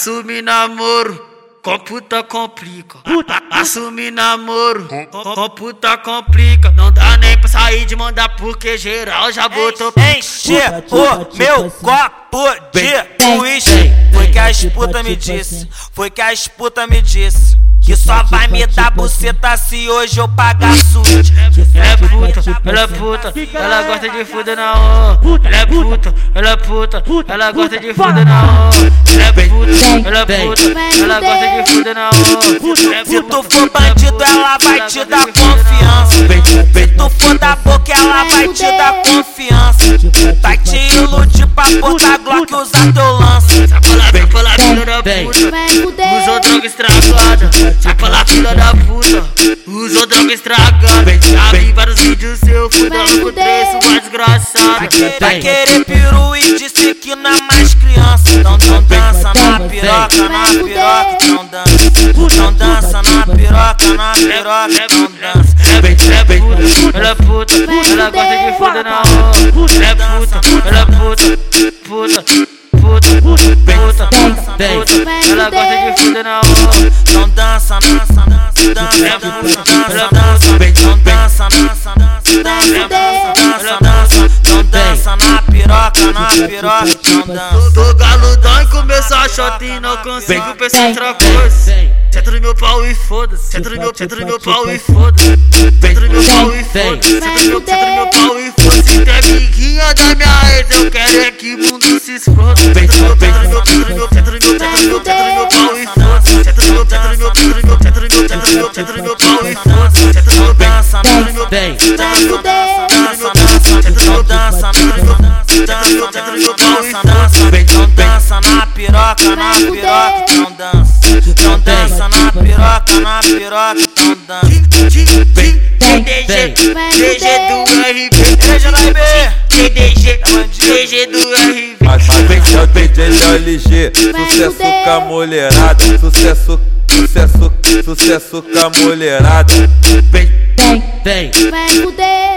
Assumir namoro. Com puta complica. Assumir namoro. Com, com puta complica. Não dá nem pra sair de mandar porque geral já botou. Enche o meu copo de uísque. Foi que a esputa me disse. Foi que a esputa me disse. Que só vai me dar buceta se hoje eu pagar suíte. É puta, ela é puta, ela gosta de fuder na onda. Ela é puta, ela é puta, ela gosta de fuder na onda. Ela é puta, ela é puta, ela gosta de fuder na onda. Se tu for bandido, ela vai te dar confiança. Se tu for da boca, ela vai te dar confiança. Vai te iludir pra botar Glock e usar teu lance. Sacola, sacola, filha da puta, usou droga estragada. Sacola, filha da puta, usou droga estragada. Seu fudendo com três, sua desgraçada. Vai querer peru e disse que não é mais criança. Então, então dança na piroca, na piroca, então dança. Então dança na piroca, na piroca, então dança. Ela é puta, ela gosta de fuder na onda. Ela é puta, ela é puta, puta, puta, puta, puta, puta. Ela gosta de fuder na. Então dança, dança, dança, dança, dança, dança, dança. Então dança, dança, dança, dança, dança. Então dança na piroca, na piroca, então dança. Tô galudão e começou a shot e não consigo pensar em outra coisa. Senta no meu pau e foda-se. Senta no meu, senta no meu pau e foda-se. Senta no meu pau e foda-se. Senta no meu, senta no meu pau e foda-se. Se tem amiguinha da minha ex, eu quero é que o mundo se exploda. Senta no meu, senta no meu, senta no meu, senta no meu, senta no meu, pau e foda-se. Senta no meu, senta no meu, senta no meu, senta no meu pau dança, então dança, dança, dança, dança, dança, então dança na piroca, na piroca, então dança. Então dança na piroca, na piroca, então dança. DDG, DG do RB. Veja lá, RB. DDG, DG do RB. Mas vem é o DJ LG, sucesso com a mulherada, sucesso, sucesso, sucesso com a mulherada. Vem, Vem. Vai fuder.